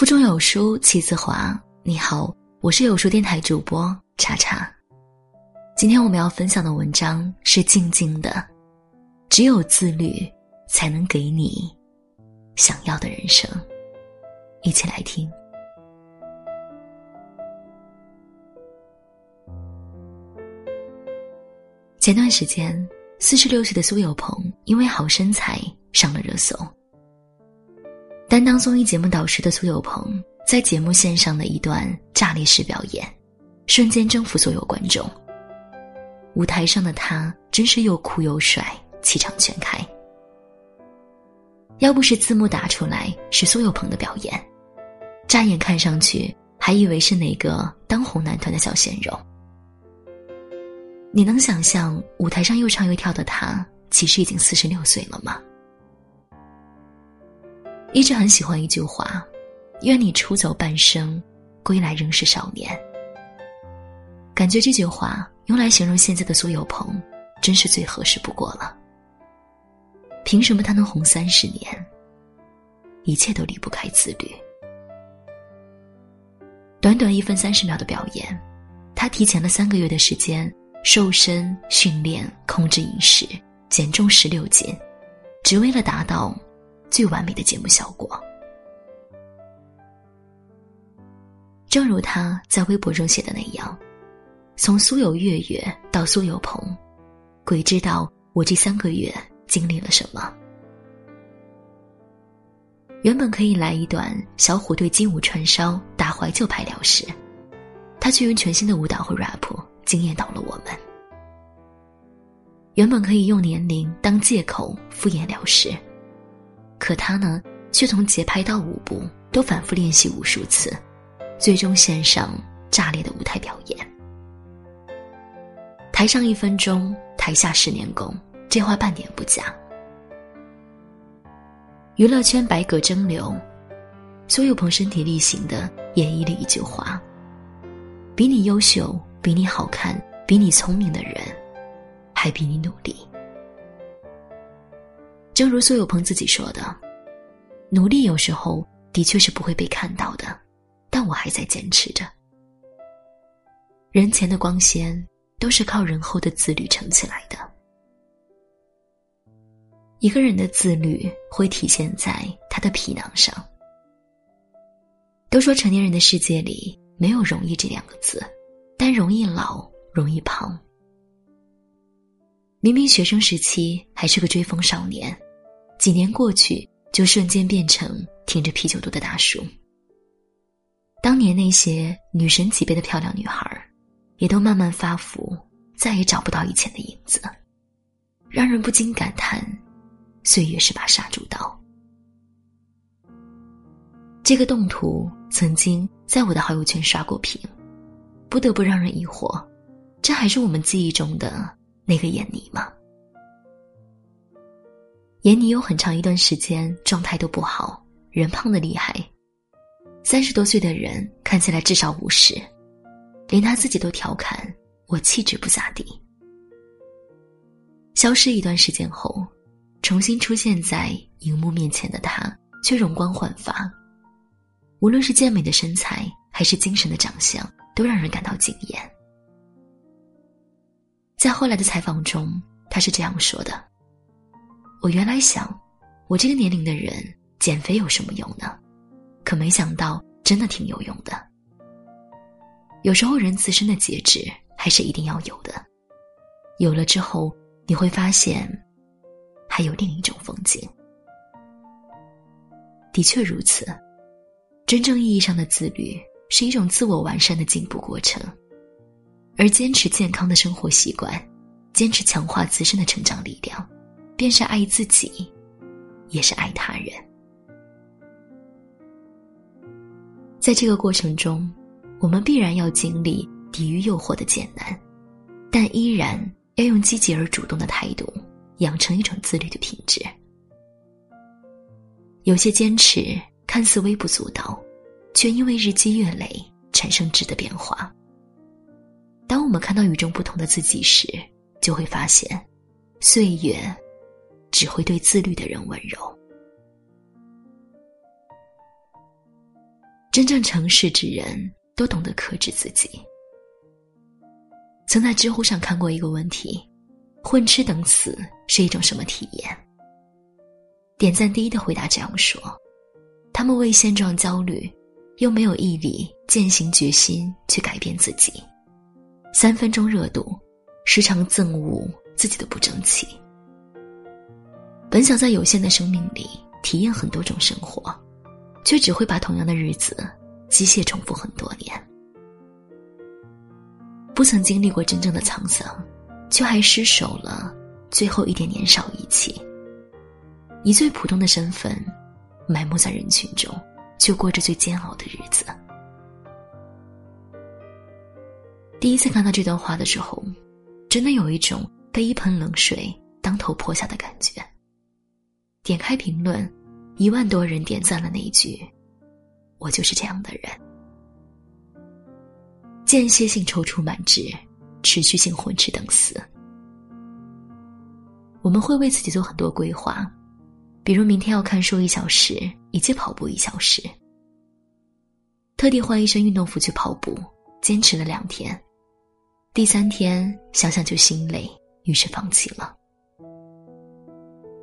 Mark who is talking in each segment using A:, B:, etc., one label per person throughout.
A: 腹中有书气自华。你好，我是有书电台主播查查。今天我们要分享的文章是静静的，只有自律才能给你想要的人生。一起来听。前段时间，四十六岁的苏有朋因为好身材上了热搜。担当综艺节目导师的苏有朋，在节目线上的一段炸裂式表演，瞬间征服所有观众。舞台上的他真是又酷又帅，气场全开。要不是字幕打出来是苏有朋的表演，乍眼看上去还以为是哪个当红男团的小鲜肉。你能想象舞台上又唱又跳的他，其实已经四十六岁了吗？一直很喜欢一句话：“愿你出走半生，归来仍是少年。”感觉这句话用来形容现在的苏有朋，真是最合适不过了。凭什么他能红三十年？一切都离不开自律。短短一分三十秒的表演，他提前了三个月的时间。瘦身、训练、控制饮食、减重十六斤，只为了达到最完美的节目效果。正如他在微博中写的那样：“从苏有月月到苏有朋，鬼知道我这三个月经历了什么。”原本可以来一段小虎队金舞串烧打怀旧牌了事，他却用全新的舞蹈和 rap。惊艳到了我们。原本可以用年龄当借口敷衍了事，可他呢，却从节拍到舞步都反复练习无数次，最终献上炸裂的舞台表演。台上一分钟，台下十年功，这话半点不假。娱乐圈百舸争流，苏有朋身体力行的演绎了一句话：“比你优秀。”比你好看、比你聪明的人，还比你努力。正如苏有朋自己说的：“努力有时候的确是不会被看到的，但我还在坚持着。人前的光鲜都是靠人后的自律撑起来的。一个人的自律会体现在他的皮囊上。都说成年人的世界里没有容易这两个字。”但容易老，容易胖。明明学生时期还是个追风少年，几年过去就瞬间变成挺着啤酒肚的大叔。当年那些女神级别的漂亮女孩，也都慢慢发福，再也找不到以前的影子，让人不禁感叹：岁月是把杀猪刀。这个动图曾经在我的好友圈刷过屏。不得不让人疑惑，这还是我们记忆中的那个闫妮吗？闫妮有很长一段时间状态都不好，人胖的厉害。三十多岁的人看起来至少五十，连他自己都调侃我气质不咋地。消失一段时间后，重新出现在荧幕面前的他却容光焕发，无论是健美的身材还是精神的长相。都让人感到惊艳。在后来的采访中，他是这样说的：“我原来想，我这个年龄的人减肥有什么用呢？可没想到，真的挺有用的。有时候，人自身的节制还是一定要有的。有了之后，你会发现，还有另一种风景。的确如此，真正意义上的自律。”是一种自我完善的进步过程，而坚持健康的生活习惯，坚持强化自身的成长力量，便是爱自己，也是爱他人。在这个过程中，我们必然要经历抵御诱惑的艰难，但依然要用积极而主动的态度，养成一种自律的品质。有些坚持看似微不足道。却因为日积月累产生质的变化。当我们看到与众不同的自己时，就会发现，岁月只会对自律的人温柔。真正成事之人都懂得克制自己。曾在知乎上看过一个问题：混吃等死是一种什么体验？点赞第一的回答这样说：他们为现状焦虑，又没有毅力践行决心去改变自己，三分钟热度，时常憎恶自己的不争气。本想在有限的生命里体验很多种生活，却只会把同样的日子机械重复很多年。不曾经历过真正的沧桑，却还失守了最后一点年少意气。以最普通的身份，埋没在人群中，却过着最煎熬的日子。第一次看到这段话的时候，真的有一种被一盆冷水当头泼下的感觉。点开评论，一万多人点赞了那一句：“我就是这样的人。”间歇性踌躇满志，持续性混吃等死。我们会为自己做很多规划，比如明天要看书一小时，以及跑步一小时。特地换一身运动服去跑步，坚持了两天，第三天想想就心累，于是放弃了。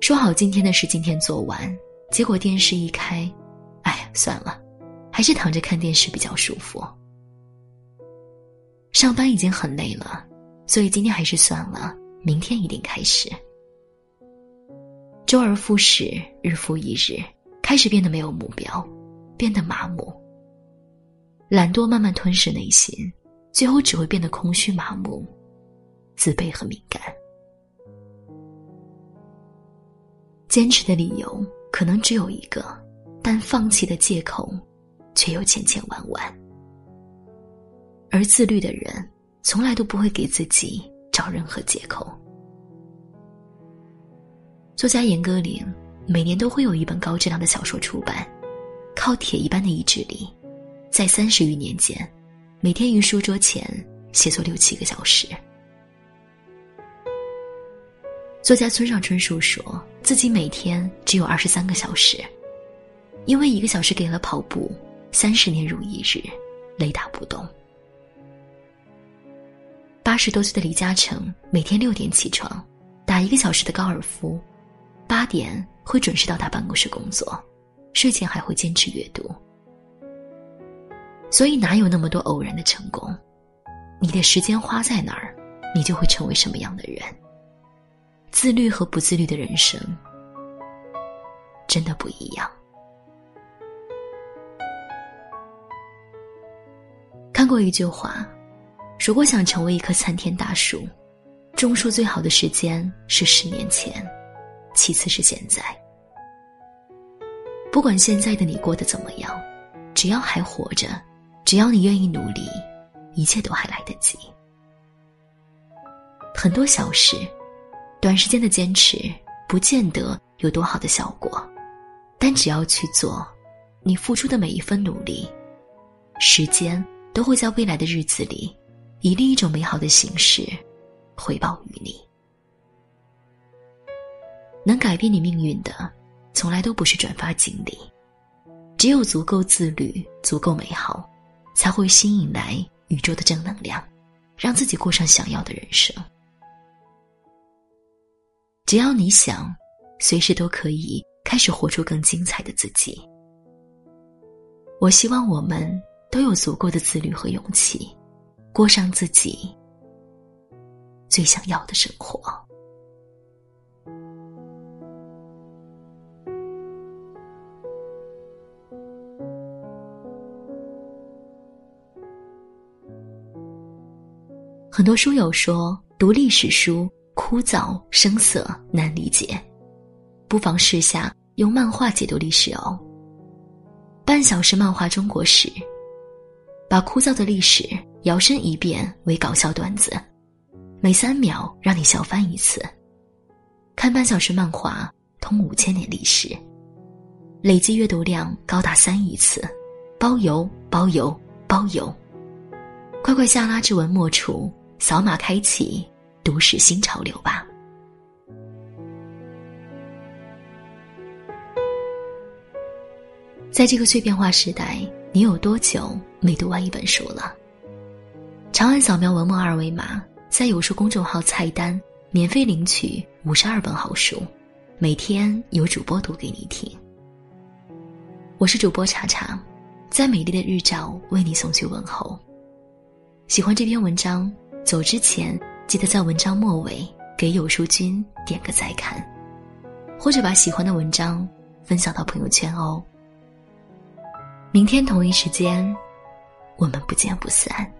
A: 说好今天的事今天做完，结果电视一开，哎，算了，还是躺着看电视比较舒服。上班已经很累了，所以今天还是算了，明天一定开始。周而复始，日复一日，开始变得没有目标，变得麻木。懒惰慢慢吞噬内心，最后只会变得空虚、麻木、自卑和敏感。坚持的理由可能只有一个，但放弃的借口却有千千万万。而自律的人从来都不会给自己找任何借口。作家严歌苓每年都会有一本高质量的小说出版，靠铁一般的意志力，在三十余年间，每天于书桌前写作六七个小时。作家村上春树说自己每天只有二十三个小时，因为一个小时给了跑步，三十年如一日，雷打不动。八十多岁的李嘉诚每天六点起床，打一个小时的高尔夫，八点会准时到达办公室工作，睡前还会坚持阅读。所以哪有那么多偶然的成功？你的时间花在哪儿，你就会成为什么样的人。自律和不自律的人生，真的不一样。看过一句话。如果想成为一棵参天大树，种树最好的时间是十年前，其次是现在。不管现在的你过得怎么样，只要还活着，只要你愿意努力，一切都还来得及。很多小事，短时间的坚持不见得有多好的效果，但只要去做，你付出的每一分努力，时间都会在未来的日子里。以另一种美好的形式回报于你。能改变你命运的，从来都不是转发锦鲤，只有足够自律、足够美好，才会吸引来宇宙的正能量，让自己过上想要的人生。只要你想，随时都可以开始活出更精彩的自己。我希望我们都有足够的自律和勇气。过上自己最想要的生活。很多书友说，读历史书枯燥生涩难理解，不妨试下用漫画解读历史哦。半小时漫画中国史，把枯燥的历史。摇身一变为搞笑段子，每三秒让你笑翻一次。看半小时漫画，通五千年历史，累计阅读量高达三亿次，包邮包邮包邮！快快下拉至文末处，扫码开启读史新潮流吧！在这个碎片化时代。你有多久没读完一本书了？长按扫描文末二维码，在有书公众号菜单免费领取五十二本好书，每天有主播读给你听。我是主播茶茶，在美丽的日照为你送去问候。喜欢这篇文章，走之前记得在文章末尾给有书君点个再看，或者把喜欢的文章分享到朋友圈哦。明天同一时间，我们不见不散。